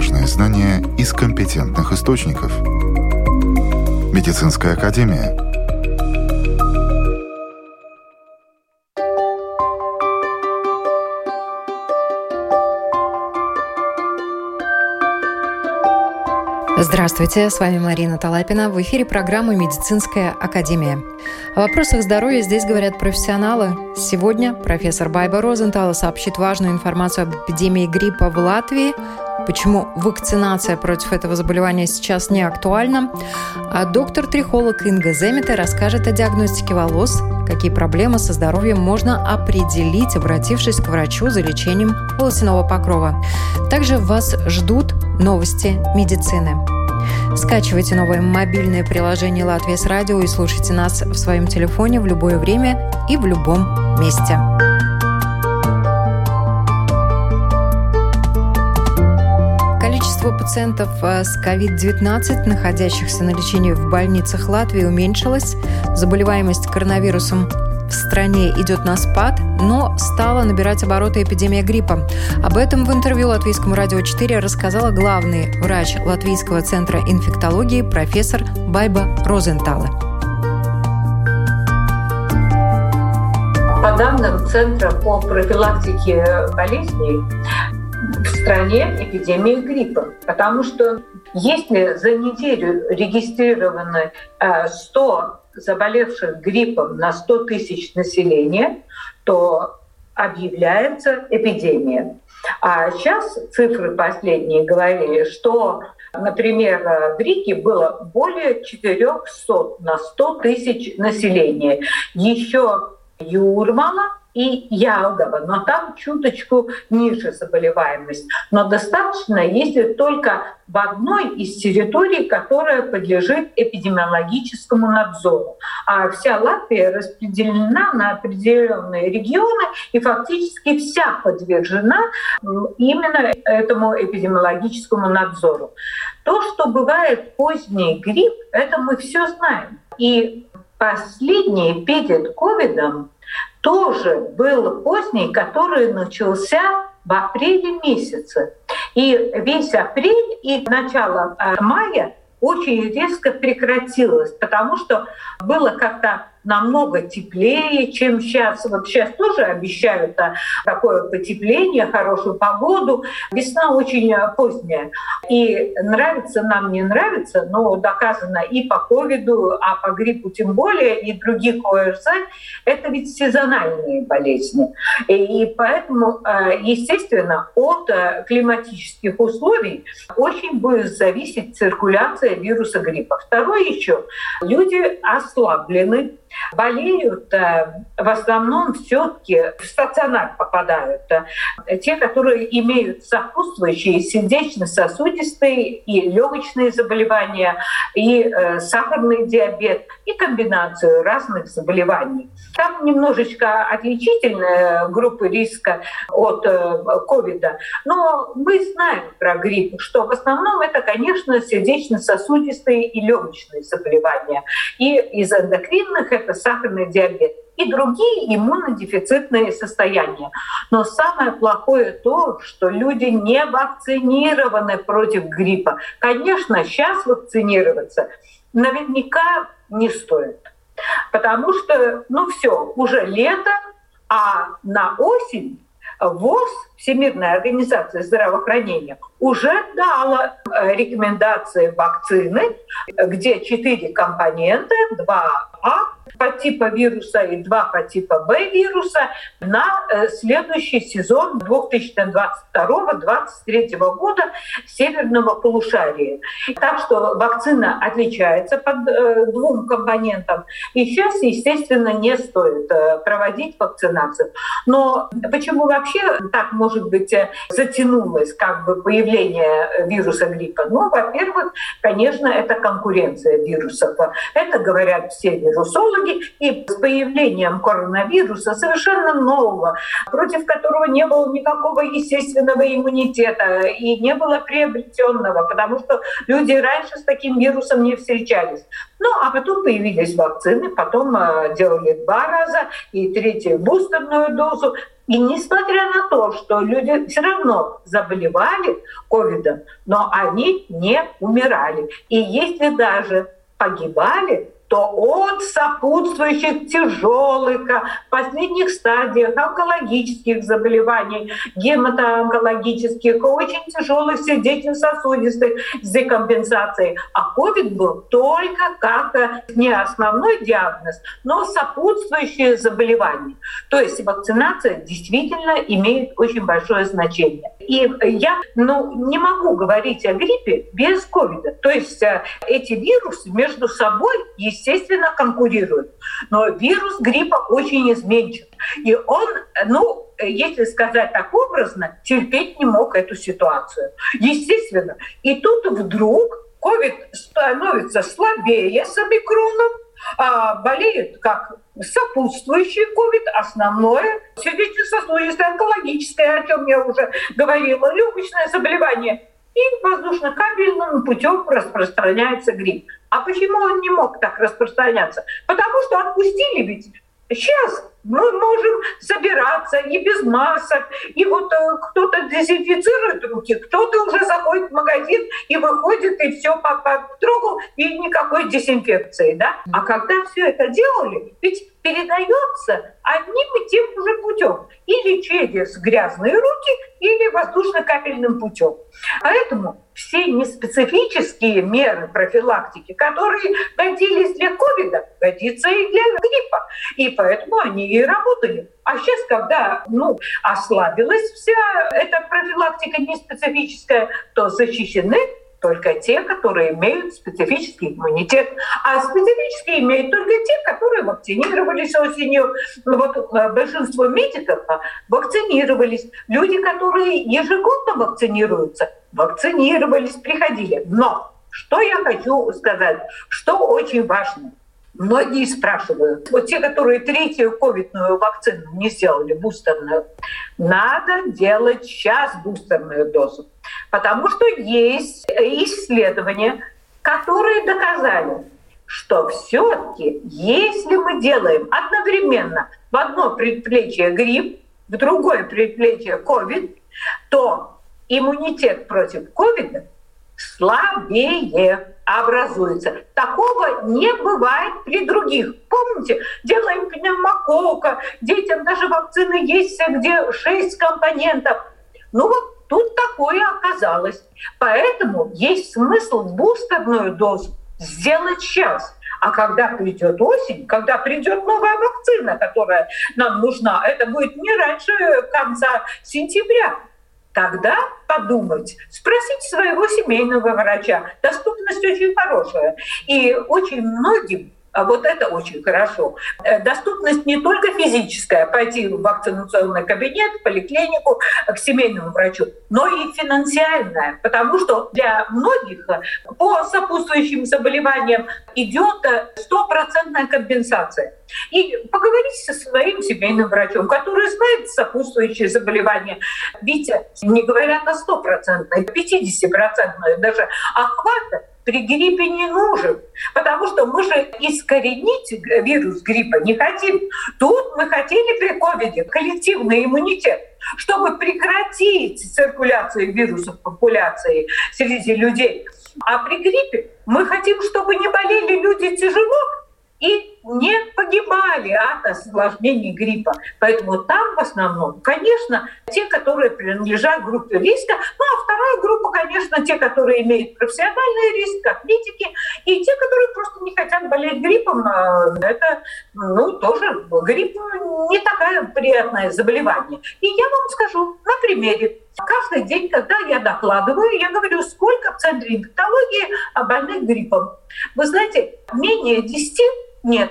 важные знания из компетентных источников. Медицинская академия – Здравствуйте, с вами Марина Талапина. В эфире программы «Медицинская академия». О вопросах здоровья здесь говорят профессионалы. Сегодня профессор Байба Розентал сообщит важную информацию об эпидемии гриппа в Латвии, почему вакцинация против этого заболевания сейчас не актуальна. А доктор-трихолог Инга Земета расскажет о диагностике волос, какие проблемы со здоровьем можно определить, обратившись к врачу за лечением волосяного покрова. Также вас ждут новости медицины. Скачивайте новое мобильное приложение «Латвия с радио» и слушайте нас в своем телефоне в любое время и в любом месте. Количество пациентов э, с COVID-19, находящихся на лечении в больницах Латвии, уменьшилось. Заболеваемость коронавирусом в стране идет на спад, но стала набирать обороты эпидемия гриппа. Об этом в интервью Латвийскому радио 4 рассказала главный врач Латвийского центра инфектологии профессор Байба Розентала. По данным Центра по профилактике болезней, в стране эпидемия гриппа, потому что если за неделю регистрированы 100 заболевших гриппом на 100 тысяч населения, то объявляется эпидемия. А сейчас цифры последние говорили, что, например, в Риге было более 400 на 100 тысяч населения. Еще Юрмала и Ялгова, но там чуточку ниже заболеваемость. Но достаточно, если только в одной из территорий, которая подлежит эпидемиологическому надзору. А вся Латвия распределена на определенные регионы, и фактически вся подвержена именно этому эпидемиологическому надзору. То, что бывает поздний грипп, это мы все знаем. И последний перед ковидом тоже был поздний, который начался в апреле месяце. И весь апрель и начало а, мая очень резко прекратилось, потому что было как-то намного теплее, чем сейчас. Вот сейчас тоже обещают а, такое потепление, хорошую погоду. Весна очень а, поздняя. И нравится нам, не нравится, но доказано и по ковиду, а по гриппу тем более, и других ОРЗ, это ведь сезональные болезни. И поэтому, а, естественно, от климатических условий очень будет зависеть циркуляция вируса гриппа. Второе еще, люди ослаблены, болеют э, в основном все-таки в стационар попадают. Э, те, которые имеют сопутствующие сердечно-сосудистые и легочные заболевания, и э, сахарный диабет, и комбинацию разных заболеваний. Там немножечко отличительная группа риска от ковида, но мы знаем про грипп, что в основном это, конечно, сердечно-сосудистые и легочные заболевания. И из эндокринных это сахарный диабет и другие иммунодефицитные состояния. Но самое плохое то, что люди не вакцинированы против гриппа. Конечно, сейчас вакцинироваться наверняка не стоит. Потому что, ну все, уже лето, а на осень ВОЗ, Всемирная организация здравоохранения, уже дала э, рекомендации вакцины, где четыре компонента, два а подтипа вируса и два подтипа Б вируса на э, следующий сезон 2022-2023 года северного полушария. Так что вакцина отличается по э, двум компонентам. И сейчас, естественно, не стоит э, проводить вакцинацию. Но почему вообще так, может быть, затянулось как бы появление вируса гриппа? Ну, во-первых, конечно, это конкуренция вирусов. Это говорят все вирусологи, итоге и с появлением коронавируса совершенно нового, против которого не было никакого естественного иммунитета и не было приобретенного, потому что люди раньше с таким вирусом не встречались. Ну, а потом появились вакцины, потом э, делали два раза и третью бустерную дозу. И несмотря на то, что люди все равно заболевали ковидом, но они не умирали. И если даже погибали, то от сопутствующих тяжелых, последних стадиях онкологических заболеваний, гематоонкологических, очень тяжелых сердечно-сосудистых декомпенсацией. А COVID был только как не основной диагноз, но сопутствующие заболевания. То есть вакцинация действительно имеет очень большое значение. И я ну, не могу говорить о гриппе без ковида. То есть э, эти вирусы между собой, естественно, естественно, конкурируют. Но вирус гриппа очень изменчив. И он, ну, если сказать так образно, терпеть не мог эту ситуацию. Естественно. И тут вдруг ковид становится слабее с омикроном, а болеет как сопутствующий ковид, основное сердечно-сосудистое, онкологическое, о чем я уже говорила, легочное заболевание. И воздушно-капельным путем распространяется грипп. А почему он не мог так распространяться? Потому что отпустили ведь Сейчас мы можем собираться и без масок, и вот э, кто-то дезинфицирует руки, кто-то уже заходит в магазин и выходит, и все по, по кругу, и никакой дезинфекции. Да? А когда все это делали, ведь передается одним и тем же путем. Или через грязные руки, или воздушно-капельным путем. Поэтому все неспецифические меры профилактики, которые годились для ковида, годятся и для гриппа. И поэтому они и работали. А сейчас, когда ну, ослабилась вся эта профилактика неспецифическая, то защищены только те, которые имеют специфический иммунитет. А специфический имеют только те, которые вакцинировались осенью. Ну, вот э, большинство медиков а, вакцинировались. Люди, которые ежегодно вакцинируются, вакцинировались, приходили. Но что я хочу сказать, что очень важно. Многие спрашивают, вот те, которые третью ковидную вакцину не сделали, бустерную, надо делать сейчас бустерную дозу. Потому что есть исследования, которые доказали, что все-таки, если мы делаем одновременно в одно предплечье грипп, в другое предплечье ковид, то иммунитет против ковида слабее образуется. Такого не бывает при других. Помните, делаем пневмокока, детям даже вакцины есть, где 6 компонентов. Ну вот тут такое оказалось. Поэтому есть смысл бустерную дозу сделать сейчас. А когда придет осень, когда придет новая вакцина, которая нам нужна, это будет не раньше конца сентября, тогда подумать, спросить своего семейного врача. Доступность очень хорошая. И очень многим а вот это очень хорошо. Э, доступность не только физическая, пойти в вакцинационный кабинет, в поликлинику, к семейному врачу, но и финансиальная, потому что для многих по сопутствующим заболеваниям идет стопроцентная компенсация. И поговорить со своим семейным врачом, который знает сопутствующие заболевания. Ведь не говорят о стопроцентной, 50-процентной даже охвата, при гриппе не нужен, потому что мы же искоренить вирус гриппа не хотим. Тут мы хотели при ковиде коллективный иммунитет, чтобы прекратить циркуляцию вирусов в популяции среди людей. А при гриппе мы хотим, чтобы не болели люди тяжело, и не погибали от осложнений гриппа. Поэтому там в основном, конечно, те, которые принадлежат группе риска, ну а вторая группа, конечно, те, которые имеют профессиональный риск, как медики, и те, которые просто не хотят болеть гриппом, а это ну, тоже грипп не такое приятное заболевание. И я вам скажу на примере. Каждый день, когда я докладываю, я говорю, сколько в центре инфектологии больных гриппом. Вы знаете, менее 10 нет.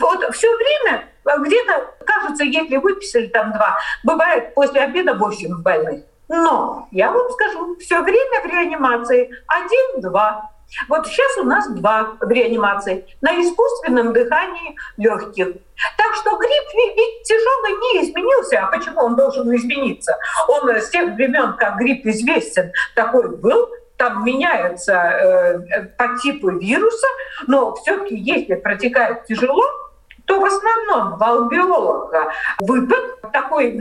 Вот все время где-то, кажется, если выписали там два, бывает после обеда 8 больных. Но я вам скажу, все время в реанимации один-два. Вот сейчас у нас два в реанимации на искусственном дыхании легких. Так что грипп тяжелый не изменился. А почему он должен измениться? Он с тех времен, как грипп известен, такой был, там меняются э, по типу вируса, но все-таки если протекает тяжело, то в основном в алвеолах выпад, такой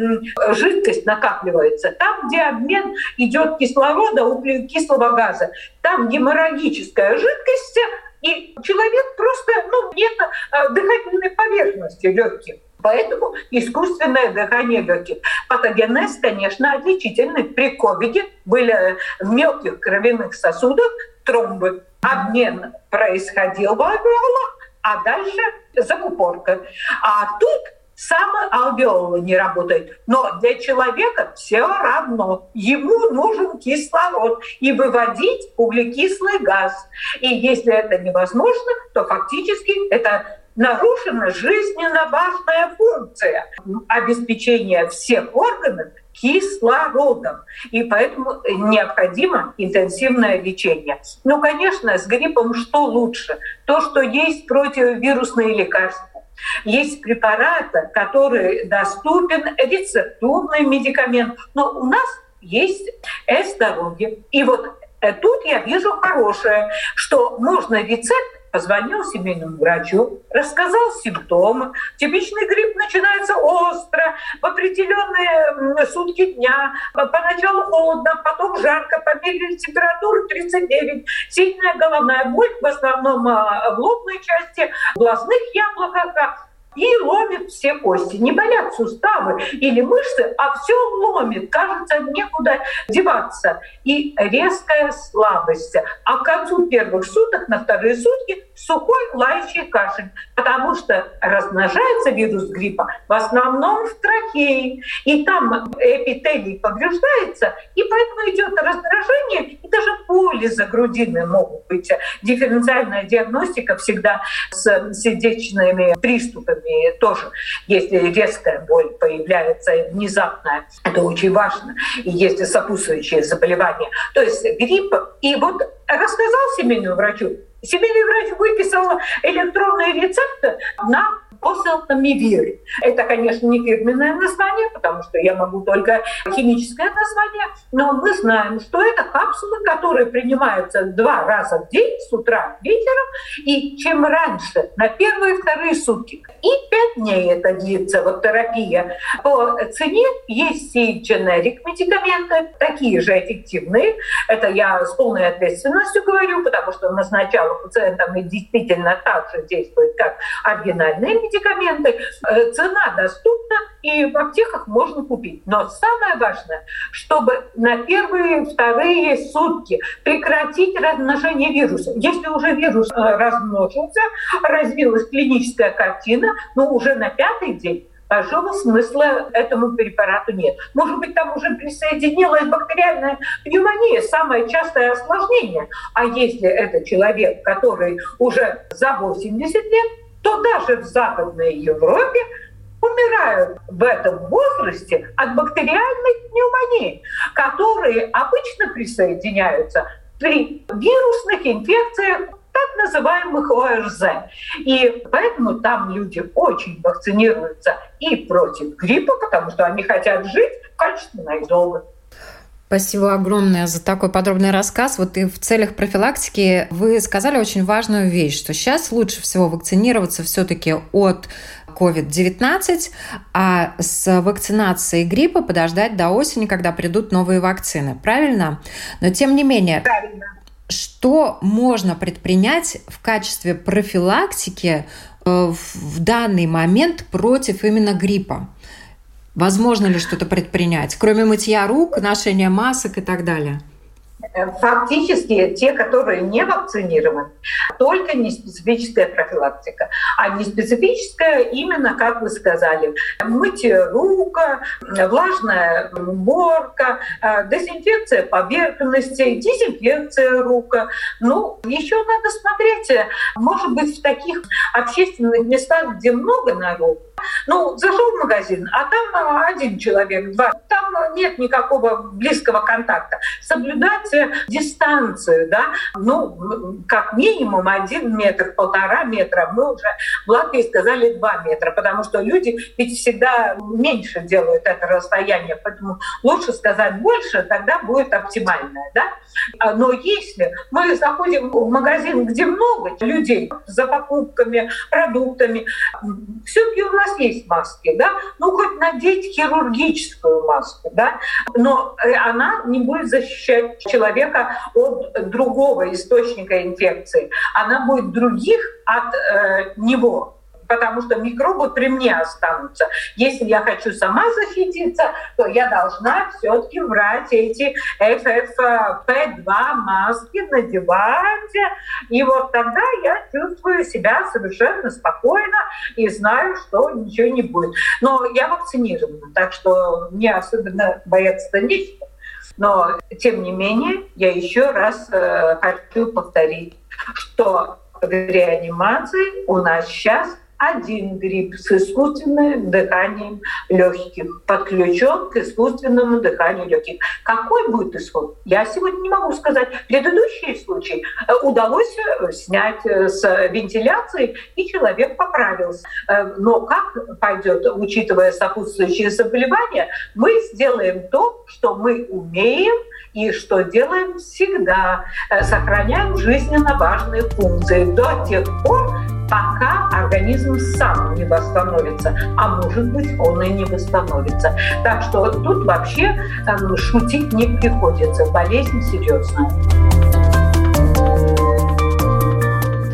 жидкость накапливается. Там, где обмен идет кислорода, углекислого газа, там геморрагическая жидкость, и человек просто ну, нет э, дыхательной поверхности легких. Поэтому искусственное дыхание легких. Патогенез, конечно, отличительный. При ковиде были в мелких кровяных сосудах тромбы. Обмен происходил в альвеолах, а дальше закупорка. А тут самые алвеолы не работают. Но для человека все равно. Ему нужен кислород и выводить углекислый газ. И если это невозможно, то фактически это нарушена жизненно важная функция обеспечения всех органов кислородом. И поэтому необходимо интенсивное лечение. Ну, конечно, с гриппом что лучше? То, что есть противовирусные лекарства. Есть препараты, которые доступен, рецептурный медикамент. Но у нас есть э-здоровье. И вот э, тут я вижу хорошее, что можно рецепт позвонил семейному врачу, рассказал симптомы. Типичный грипп начинается остро, в определенные сутки дня. Поначалу холодно, потом жарко, померили температуру 39, сильная головная боль, в основном а, в лобной части, в глазных яблоках, и ломит все кости. Не болят суставы или мышцы, а все ломит. Кажется, некуда деваться. И резкая слабость. А к концу первых суток, на вторые сутки, сухой лающий кашель. Потому что размножается вирус гриппа в основном в трахее. И там эпителий повреждается, и поэтому идет раздражение, и даже боли за грудиной могут быть. Дифференциальная диагностика всегда с сердечными приступами и тоже, если резкая боль появляется внезапная, это очень важно. И если сопутствующие заболевания. То есть грипп. И вот рассказал семейному врачу, Семейный врач выписал электронные рецепты на Оселтамивир. Это, конечно, не фирменное название, потому что я могу только химическое название, но мы знаем, что это капсулы, которые принимаются два раза в день, с утра, вечером, и чем раньше, на первые и вторые сутки. И пять дней это длится, вот терапия. По цене есть и дженерик медикаменты, такие же эффективные. Это я с полной ответственностью говорю, потому что назначала пациентам и действительно так же действует, как оригинальные медикаменты. Э, цена доступна, и в аптеках можно купить. Но самое важное, чтобы на первые, вторые сутки прекратить размножение вируса. Если уже вирус э, размножился, развилась клиническая картина, но уже на пятый день большого смысла этому препарату нет. Может быть, там уже присоединилась бактериальная пневмония, самое частое осложнение. А если это человек, который уже за 80 лет, то даже в Западной Европе умирают в этом возрасте от бактериальной пневмонии, которые обычно присоединяются при вирусных инфекциях так называемых ОРЗ. И поэтому там люди очень вакцинируются и против гриппа, потому что они хотят жить качественно и долго. Спасибо огромное за такой подробный рассказ. Вот и в целях профилактики вы сказали очень важную вещь, что сейчас лучше всего вакцинироваться все-таки от COVID-19, а с вакцинацией гриппа подождать до осени, когда придут новые вакцины. Правильно? Но тем не менее, Правильно. что можно предпринять в качестве профилактики э, в данный момент против именно гриппа? Возможно ли что-то предпринять, кроме мытья рук, ношения масок и так далее? Э, фактически те, которые не вакцинированы, только неспецифическая профилактика. А неспецифическая именно, как вы сказали, мытье рук, влажная уборка, э, дезинфекция поверхности, дезинфекция рук. Ну, еще надо смотреть, может быть, в таких общественных местах, где много народу, Ну, зашел в магазин, а там а, один человек, два. Там нет никакого близкого контакта. Соблюдать дистанцию, да, ну, как минимум один метр, полтора метра. Мы уже в Латвии сказали два метра, потому что люди ведь всегда меньше делают это расстояние, поэтому лучше сказать больше, тогда будет оптимальное, да. А, но если мы заходим в магазин, где много людей за покупками, продуктами, все-таки у нас есть маски, да, ну хоть надеть хирургическую маску, да, но э, она не будет защищать человека от другого источника инфекции, она будет других от э, него потому что микробы при мне останутся. Если я хочу сама защититься, то я должна все-таки брать эти FFP2 маски, надевать. И вот тогда я чувствую себя совершенно спокойно и знаю, что ничего не будет. Но я вакцинирована, так что мне особенно бояться-то нечего. Но, тем не менее, я еще раз э, хочу повторить, что в реанимации у нас сейчас один грипп с искусственным дыханием легких, подключен к искусственному дыханию легких. Какой будет исход? Я сегодня не могу сказать. Предыдущий случай э, удалось э, снять э, с вентиляции, и человек поправился. Но как пойдет, учитывая сопутствующие заболевания, мы сделаем то, что мы умеем, и что делаем всегда, сохраняем жизненно важные функции до тех пор, пока организм сам не восстановится, а может быть он и не восстановится. Так что тут вообще э, шутить не приходится, болезнь серьезная.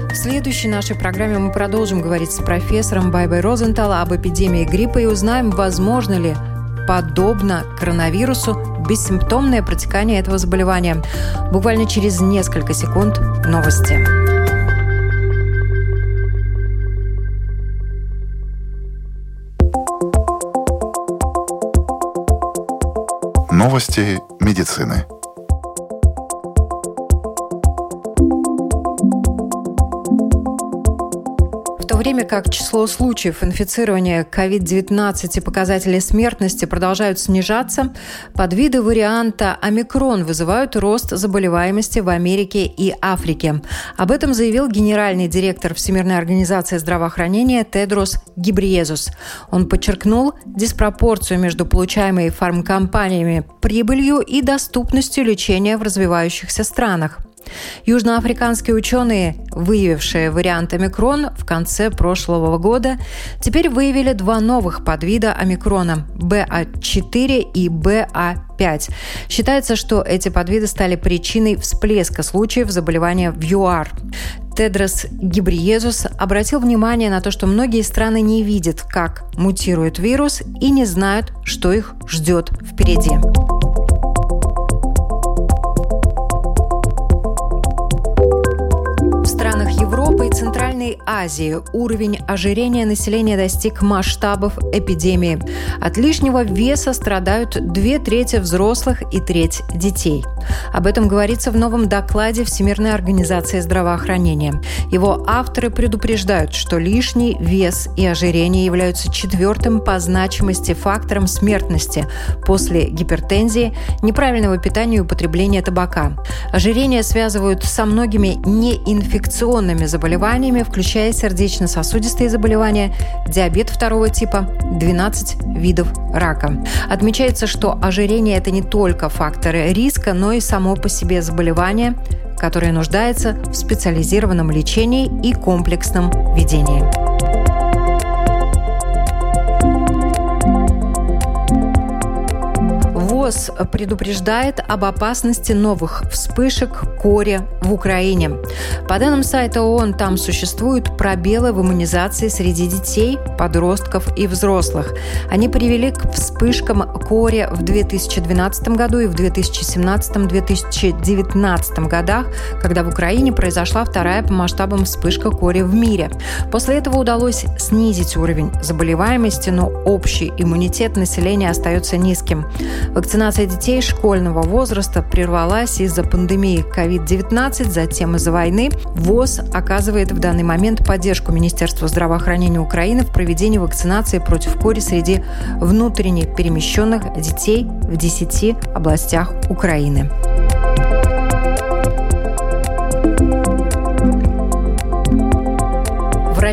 В следующей нашей программе мы продолжим говорить с профессором Байбой Розентала об эпидемии гриппа и узнаем, возможно ли подобно коронавирусу бессимптомное протекание этого заболевания. Буквально через несколько секунд новости. Новости медицины. Время как число случаев инфицирования COVID-19 и показатели смертности продолжают снижаться, подвиды варианта омикрон вызывают рост заболеваемости в Америке и Африке. Об этом заявил генеральный директор Всемирной организации здравоохранения Тедрос Гибриезус. Он подчеркнул диспропорцию между получаемой фармкомпаниями прибылью и доступностью лечения в развивающихся странах. Южноафриканские ученые, выявившие вариант омикрон в конце прошлого года, теперь выявили два новых подвида омикрона – BA4 и BA5. Считается, что эти подвиды стали причиной всплеска случаев заболевания в ЮАР. Тедрос Гибриезус обратил внимание на то, что многие страны не видят, как мутирует вирус и не знают, что их ждет впереди. Центральной Азии уровень ожирения населения достиг масштабов эпидемии. От лишнего веса страдают две трети взрослых и треть детей. Об этом говорится в новом докладе Всемирной организации здравоохранения. Его авторы предупреждают, что лишний вес и ожирение являются четвертым по значимости фактором смертности после гипертензии, неправильного питания и употребления табака. Ожирение связывают со многими неинфекционными заболеваниями, включая сердечно-сосудистые заболевания, диабет второго типа, 12 видов рака. Отмечается, что ожирение – это не только факторы риска, но и само по себе заболевание, которое нуждается в специализированном лечении и комплексном ведении. ВОЗ предупреждает об опасности новых вспышек кори в Украине. По данным сайта ООН, там существуют пробелы в иммунизации среди детей, подростков и взрослых. Они привели к вспышкам кори в 2012 году и в 2017-2019 годах, когда в Украине произошла вторая по масштабам вспышка кори в мире. После этого удалось снизить уровень заболеваемости, но общий иммунитет населения остается низким. Вакцинация Вакцинация детей школьного возраста прервалась из-за пандемии COVID-19, затем из-за войны. ВОЗ оказывает в данный момент поддержку Министерству здравоохранения Украины в проведении вакцинации против кори среди внутренне перемещенных детей в 10 областях Украины.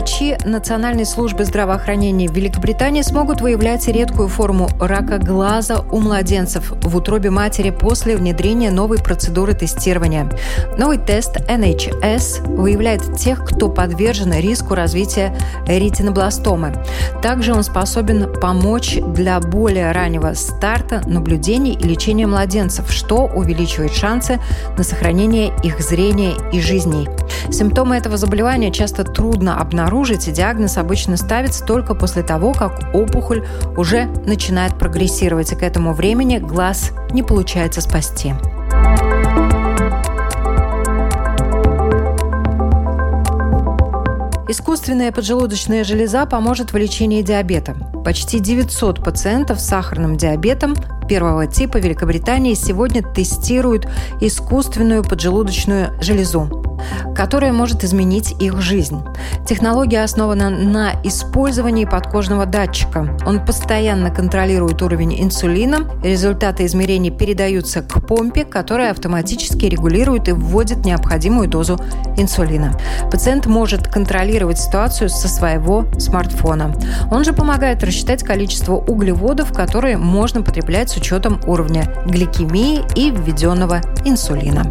Врачи Национальной службы здравоохранения Великобритании смогут выявлять редкую форму рака глаза у младенцев в утробе матери после внедрения новой процедуры тестирования. Новый тест NHS выявляет тех, кто подвержен риску развития ретинобластомы. Также он способен помочь для более раннего старта наблюдений и лечения младенцев, что увеличивает шансы на сохранение их зрения и жизней. Симптомы этого заболевания часто трудно обнаружить, и диагноз обычно ставится только после того, как опухоль уже начинает прогрессировать, и к этому времени глаз не получается спасти. Искусственная поджелудочная железа поможет в лечении диабета. Почти 900 пациентов с сахарным диабетом первого типа Великобритании сегодня тестируют искусственную поджелудочную железу которая может изменить их жизнь. Технология основана на использовании подкожного датчика. Он постоянно контролирует уровень инсулина. Результаты измерений передаются к помпе, которая автоматически регулирует и вводит необходимую дозу инсулина. Пациент может контролировать ситуацию со своего смартфона. Он же помогает рассчитать количество углеводов, которые можно потреблять с учетом уровня гликемии и введенного инсулина.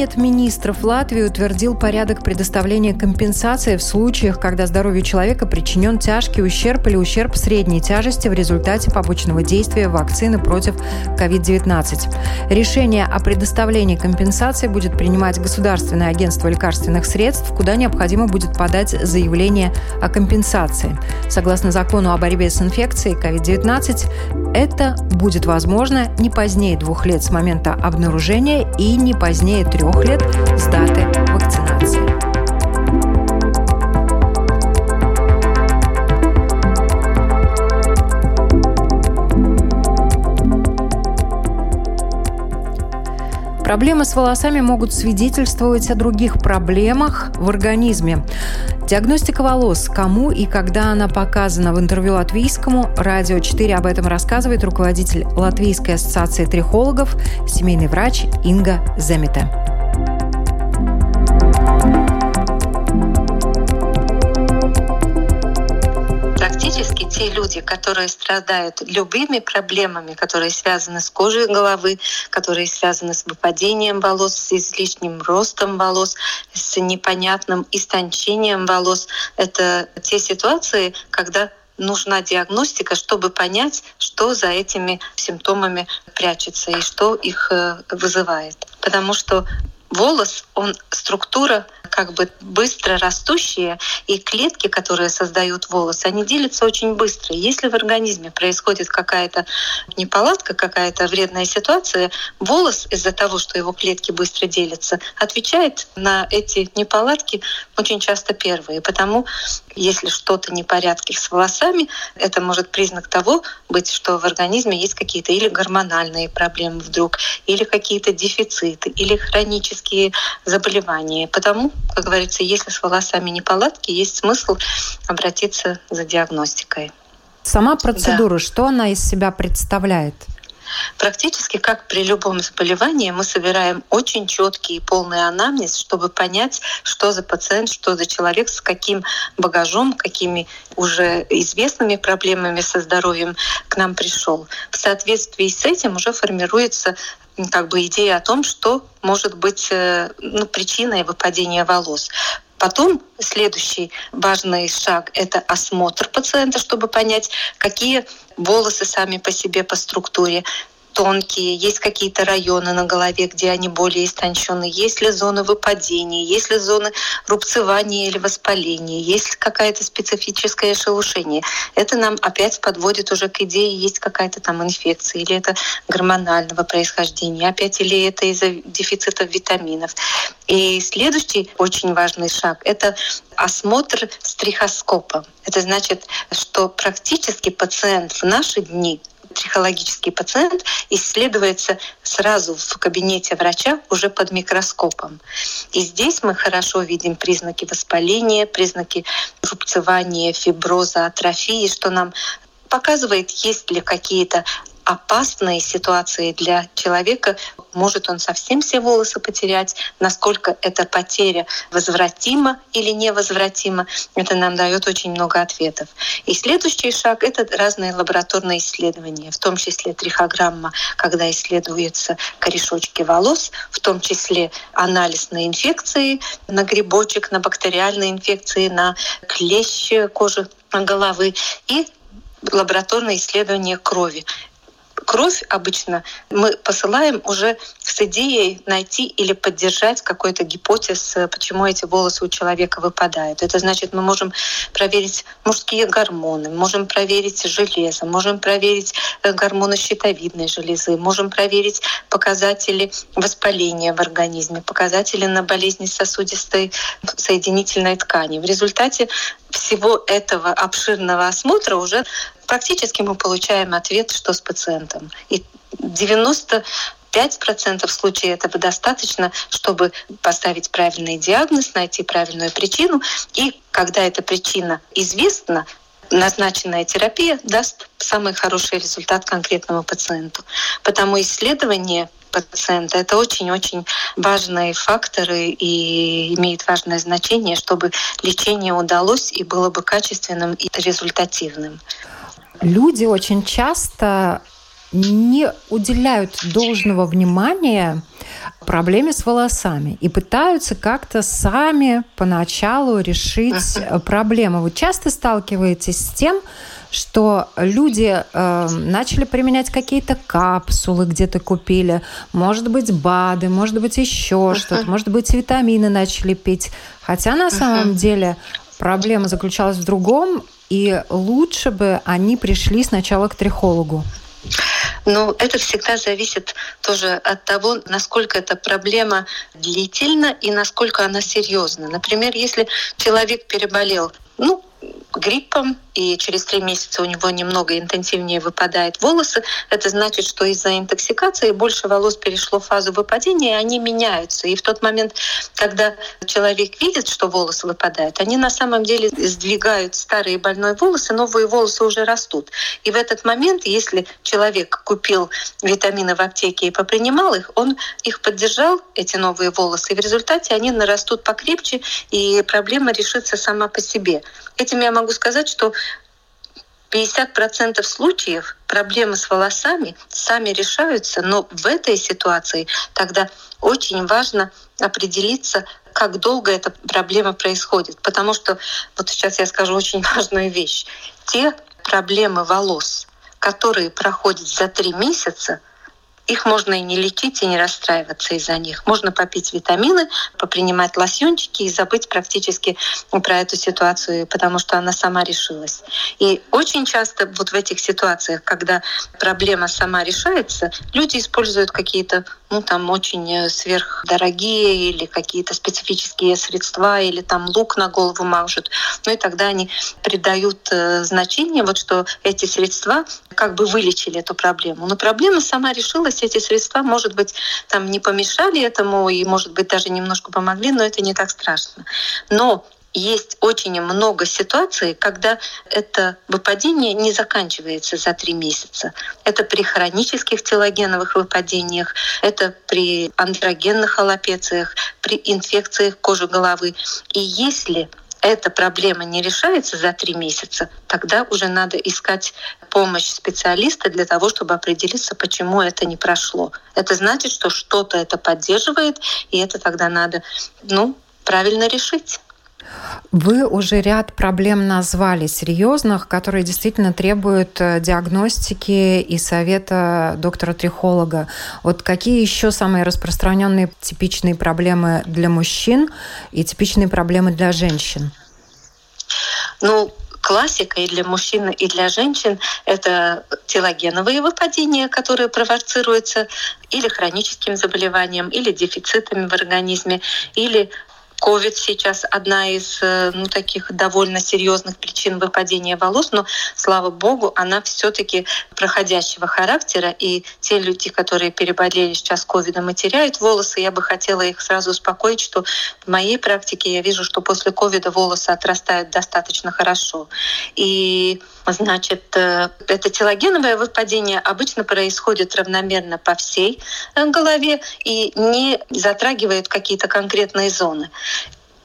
Кабинет министров Латвии утвердил порядок предоставления компенсации в случаях, когда здоровью человека причинен тяжкий ущерб или ущерб средней тяжести в результате побочного действия вакцины против COVID-19. Решение о предоставлении компенсации будет принимать Государственное агентство лекарственных средств, куда необходимо будет подать заявление о компенсации. Согласно закону о борьбе с инфекцией COVID-19, это будет возможно не позднее двух лет с момента обнаружения и не позднее трех лет с вакцинации. Проблемы с волосами могут свидетельствовать о других проблемах в организме. Диагностика волос. Кому и когда она показана в интервью латвийскому. Радио 4 об этом рассказывает руководитель Латвийской ассоциации трихологов, семейный врач Инга Земита. Те люди, которые страдают любыми проблемами, которые связаны с кожей головы, которые связаны с выпадением волос, с излишним ростом волос, с непонятным истончением волос, это те ситуации, когда нужна диагностика, чтобы понять, что за этими симптомами прячется и что их э, вызывает. Потому что волос, он структура как бы быстро растущие, и клетки, которые создают волос, они делятся очень быстро. Если в организме происходит какая-то неполадка, какая-то вредная ситуация, волос из-за того, что его клетки быстро делятся, отвечает на эти неполадки очень часто первые. Потому если что-то непорядки с волосами, это может признак того быть, что в организме есть какие-то или гормональные проблемы вдруг, или какие-то дефициты, или хронические заболевания. Потому как говорится, если с волосами неполадки, есть смысл обратиться за диагностикой. Сама процедура, да. что она из себя представляет? Практически как при любом заболевании мы собираем очень четкий и полный анамнез, чтобы понять, что за пациент, что за человек, с каким багажом, какими уже известными проблемами со здоровьем к нам пришел. В соответствии с этим уже формируется как бы идея о том, что может быть э, ну, причиной выпадения волос. Потом следующий важный шаг — это осмотр пациента, чтобы понять, какие волосы сами по себе по структуре, тонкие, есть какие-то районы на голове, где они более истончены, есть ли зоны выпадения, есть ли зоны рубцевания или воспаления, есть какая-то специфическое шелушение. Это нам опять подводит уже к идее, есть какая-то там инфекция, или это гормонального происхождения, опять или это из-за дефицита витаминов. И следующий очень важный шаг — это осмотр с трихоскопом. Это значит, что практически пациент в наши дни трихологический пациент исследуется сразу в кабинете врача уже под микроскопом. И здесь мы хорошо видим признаки воспаления, признаки рубцевания, фиброза, атрофии, что нам показывает, есть ли какие-то опасные ситуации для человека. Может он совсем все волосы потерять, насколько эта потеря возвратима или невозвратима. Это нам дает очень много ответов. И следующий шаг — это разные лабораторные исследования, в том числе трихограмма, когда исследуются корешочки волос, в том числе анализ на инфекции, на грибочек, на бактериальные инфекции, на клещ кожи головы и лабораторное исследование крови кровь обычно мы посылаем уже с идеей найти или поддержать какой-то гипотез, э, почему эти волосы у человека выпадают. Это значит, мы можем проверить мужские гормоны, можем проверить железо, можем проверить э, гормоны щитовидной железы, можем проверить показатели воспаления в организме, показатели на болезни сосудистой соединительной ткани. В результате всего этого обширного осмотра уже практически мы получаем ответ, что с пациентом. И 90 5% случаев этого достаточно, чтобы поставить правильный диагноз, найти правильную причину. И когда эта причина известна, назначенная терапия даст самый хороший результат конкретному пациенту. Потому исследование пациента. Это очень-очень важные факторы и имеют важное значение, чтобы лечение удалось и было бы качественным и результативным. Люди очень часто не уделяют должного внимания проблеме с волосами и пытаются как-то сами поначалу решить uh-huh. проблему. Вы часто сталкиваетесь с тем, что люди э, начали применять какие-то капсулы, где-то купили, может быть, БАДы, может быть, еще uh-huh. что-то, может быть, витамины начали пить. Хотя на uh-huh. самом деле проблема заключалась в другом, и лучше бы они пришли сначала к трихологу. Но это всегда зависит тоже от того, насколько эта проблема длительна и насколько она серьезна. Например, если человек переболел, ну, гриппом, и через три месяца у него немного интенсивнее выпадают волосы, это значит, что из-за интоксикации больше волос перешло в фазу выпадения, и они меняются. И в тот момент, когда человек видит, что волосы выпадают, они на самом деле сдвигают старые больные волосы, новые волосы уже растут. И в этот момент, если человек купил витамины в аптеке и попринимал их, он их поддержал, эти новые волосы, и в результате они нарастут покрепче, и проблема решится сама по себе. Этим я могу сказать, что 50% случаев проблемы с волосами сами решаются, но в этой ситуации тогда очень важно определиться, как долго эта проблема происходит. Потому что, вот сейчас я скажу очень важную вещь. Те проблемы волос, которые проходят за три месяца, их можно и не лечить, и не расстраиваться из-за них. Можно попить витамины, попринимать лосьончики и забыть практически про эту ситуацию, потому что она сама решилась. И очень часто вот в этих ситуациях, когда проблема сама решается, люди используют какие-то ну, там очень э, сверхдорогие или какие-то специфические средства, или там лук на голову мажут. Ну и тогда они придают э, значение, вот что эти средства как бы вылечили эту проблему. Но проблема сама решилась, эти средства, может быть, там не помешали этому и, может быть, даже немножко помогли, но это не так страшно. Но есть очень много ситуаций, когда это выпадение не заканчивается за три месяца. Это при хронических телогеновых выпадениях, это при андрогенных аллопециях, при инфекциях кожи головы. И если эта проблема не решается за три месяца, тогда уже надо искать помощь специалиста для того, чтобы определиться, почему это не прошло. Это значит, что что-то это поддерживает, и это тогда надо ну, правильно решить. Вы уже ряд проблем назвали серьезных, которые действительно требуют э, диагностики и совета доктора-трихолога. Вот какие еще самые распространенные типичные проблемы для мужчин и типичные проблемы для женщин? Ну, классика и для мужчин, и для женщин – это телогеновые выпадения, которые провоцируются или хроническим заболеванием, или дефицитами в организме, или Ковид сейчас одна из э, ну, таких довольно серьезных причин выпадения волос, но, слава богу, она все-таки проходящего характера. И те люди, которые переболели сейчас ковидом и теряют волосы, я бы хотела их сразу успокоить, что в моей практике я вижу, что после ковида волосы отрастают достаточно хорошо. И Значит, э, это телогеновое выпадение обычно происходит равномерно по всей э, голове и не затрагивает какие-то конкретные зоны.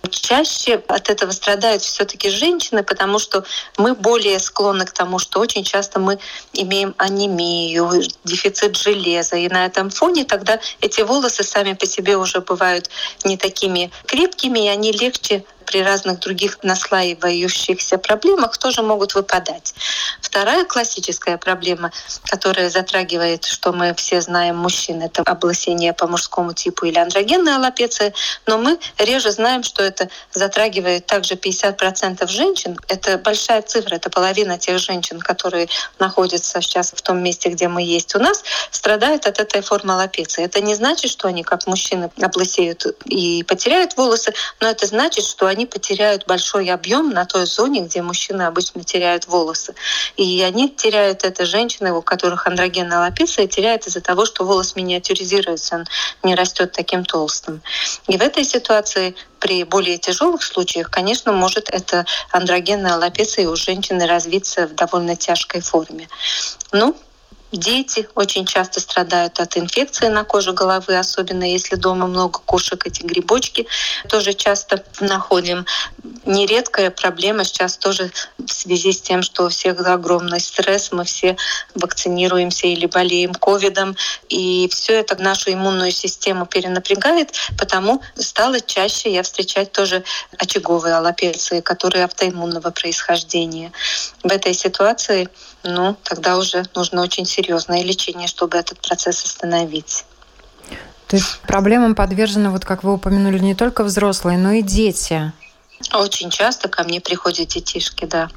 Чаще от этого страдают все-таки женщины, потому что мы более склонны к тому, что очень часто мы имеем анемию, дефицит железа. И на этом фоне тогда эти волосы сами по себе уже бывают не такими крепкими, и они легче при разных других наслаивающихся проблемах тоже могут выпадать. Вторая классическая проблема, которая затрагивает, что мы все знаем мужчин, это облысение по мужскому типу или андрогенная аллопеция, но мы реже знаем, что это затрагивает также 50% женщин. Это большая цифра, это половина тех женщин, которые находятся сейчас в том месте, где мы есть у нас, страдают от этой формы аллопеции. Это не значит, что они, как мужчины, облысеют и потеряют волосы, но это значит, что они потеряют большой объем на той зоне, где мужчины обычно теряют волосы. И они теряют это женщины, у которых андрогенная аллопеция, теряют из-за того, что волос миниатюризируется, он не растет таким толстым. И в этой ситуации при более тяжелых случаях, конечно, может эта андрогенная аллопеция у женщины развиться в довольно тяжкой форме. Ну, Дети очень часто страдают от инфекции на коже головы, особенно если дома много кошек, эти грибочки тоже часто находим. Нередкая проблема сейчас тоже в связи с тем, что у всех огромный стресс, мы все вакцинируемся или болеем ковидом, и все это нашу иммунную систему перенапрягает, потому стало чаще я встречать тоже очаговые аллопеции, которые автоиммунного происхождения. В этой ситуации ну, тогда уже нужно очень серьезное лечение, чтобы этот процесс остановить. То есть проблемам подвержены, вот как вы упомянули, не только взрослые, но и дети. Очень часто ко мне приходят детишки, да.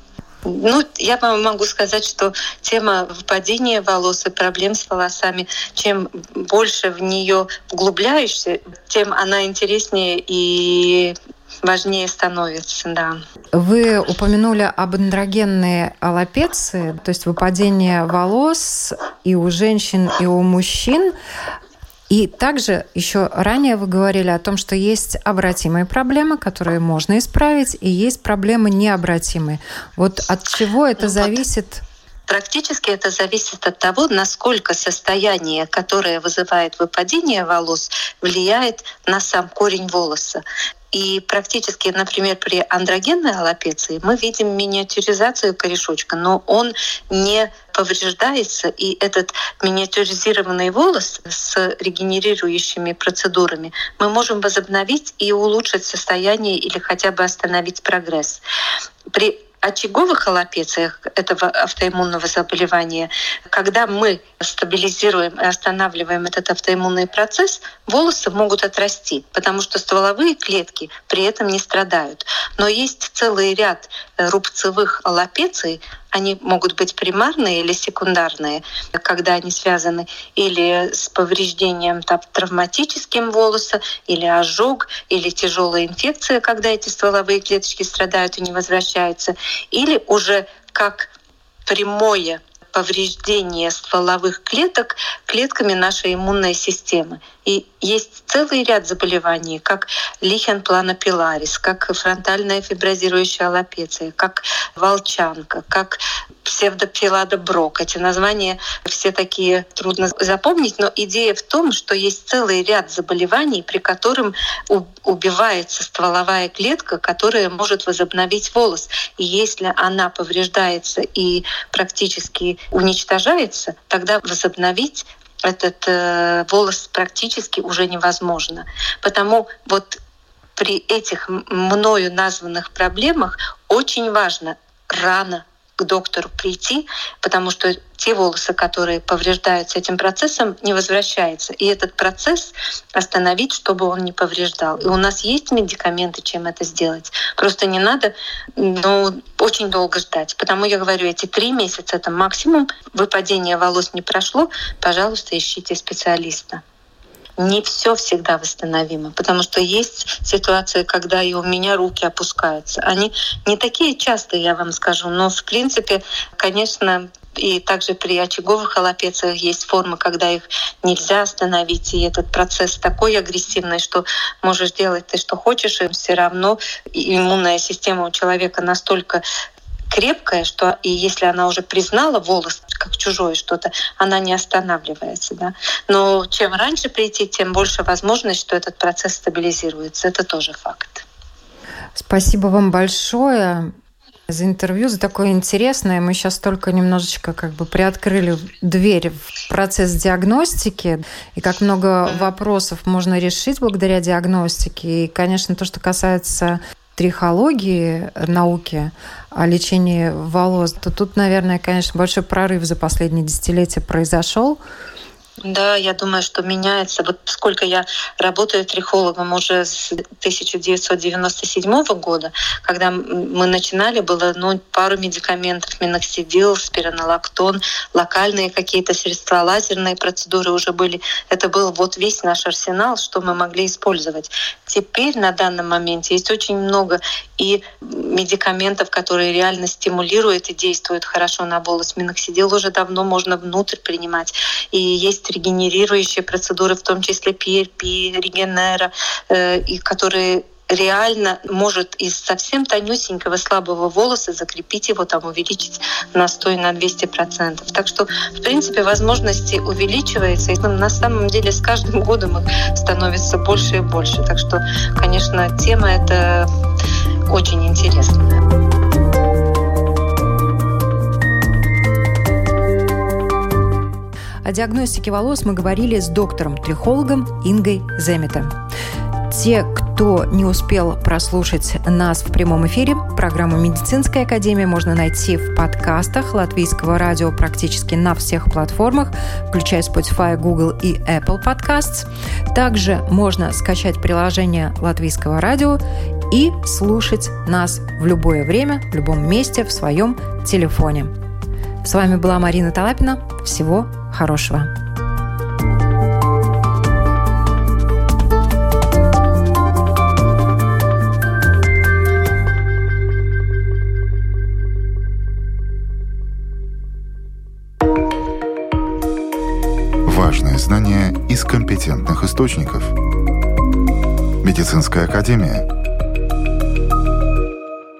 Ну, я могу сказать, что тема выпадения волос и проблем с волосами, чем больше в нее углубляешься, тем она интереснее и важнее становится, да. Вы упомянули об андрогенной аллопеции, то есть выпадение волос и у женщин, и у мужчин. И также еще ранее вы говорили о том, что есть обратимые проблемы, которые можно исправить, и есть проблемы необратимые. Вот от чего это ну, зависит? Практически это зависит от того, насколько состояние, которое вызывает выпадение волос, влияет на сам корень волоса. И практически, например, при андрогенной аллопеции мы видим миниатюризацию корешочка, но он не повреждается, и этот миниатюризированный волос с регенерирующими процедурами мы можем возобновить и улучшить состояние или хотя бы остановить прогресс. При очаговых аллопециях этого автоиммунного заболевания, когда мы стабилизируем и останавливаем этот автоиммунный процесс, волосы могут отрасти, потому что стволовые клетки при этом не страдают. Но есть целый ряд рубцевых аллопеций, они могут быть примарные или секундарные, когда они связаны или с повреждением там, травматическим волоса, или ожог, или тяжелая инфекция, когда эти стволовые клеточки страдают и не возвращаются, или уже как прямое повреждение стволовых клеток клетками нашей иммунной системы. И есть целый ряд заболеваний, как лихенпланопиларис, как фронтальная фиброзирующая аллопеция, как волчанка, как псевдопилада брок. Эти названия все такие трудно запомнить, но идея в том, что есть целый ряд заболеваний, при котором убивается стволовая клетка, которая может возобновить волос. И если она повреждается и практически уничтожается, тогда возобновить этот э, волос практически уже невозможно. Потому вот при этих мною названных проблемах очень важно рано к доктору прийти, потому что те волосы, которые повреждаются этим процессом, не возвращаются. И этот процесс остановить, чтобы он не повреждал. И у нас есть медикаменты, чем это сделать. Просто не надо ну, очень долго ждать. Потому я говорю, эти три месяца — это максимум. Выпадение волос не прошло, пожалуйста, ищите специалиста не все всегда восстановимо, потому что есть ситуации, когда и у меня руки опускаются. Они не такие частые, я вам скажу, но в принципе, конечно, и также при очаговых холопецах есть формы, когда их нельзя остановить. И этот процесс такой агрессивный, что можешь делать ты что хочешь, и все равно иммунная система у человека настолько крепкая, что и если она уже признала волос как чужое что-то, она не останавливается. Да? Но чем раньше прийти, тем больше возможность, что этот процесс стабилизируется. Это тоже факт. Спасибо вам большое за интервью, за такое интересное. Мы сейчас только немножечко как бы приоткрыли дверь в процесс диагностики, и как много вопросов можно решить благодаря диагностике. И, конечно, то, что касается трихологии науки о лечении волос, то тут, наверное, конечно, большой прорыв за последние десятилетия произошел. Да, я думаю, что меняется. Вот сколько я работаю трихологом уже с 1997 года, когда мы начинали, было ну, пару медикаментов, миноксидил, спиронолактон, локальные какие-то средства, лазерные процедуры уже были. Это был вот весь наш арсенал, что мы могли использовать. Теперь на данном моменте есть очень много и медикаментов, которые реально стимулируют и действуют хорошо на волос. Миноксидил уже давно можно внутрь принимать. И есть регенерирующие процедуры, в том числе PRP, регенера, э, и которые реально может из совсем тонюсенького слабого волоса закрепить его, там увеличить настой на 200%. Так что, в принципе, возможности увеличиваются, и на самом деле с каждым годом их становится больше и больше. Так что, конечно, тема эта очень интересная. О диагностике волос мы говорили с доктором-трихологом Ингой Земета. Те, кто не успел прослушать нас в прямом эфире, программу «Медицинская академия» можно найти в подкастах Латвийского радио практически на всех платформах, включая Spotify, Google и Apple Podcasts. Также можно скачать приложение Латвийского радио и слушать нас в любое время, в любом месте, в своем телефоне. С вами была Марина Талапина. Всего хорошего. Важные знания из компетентных источников. Медицинская академия –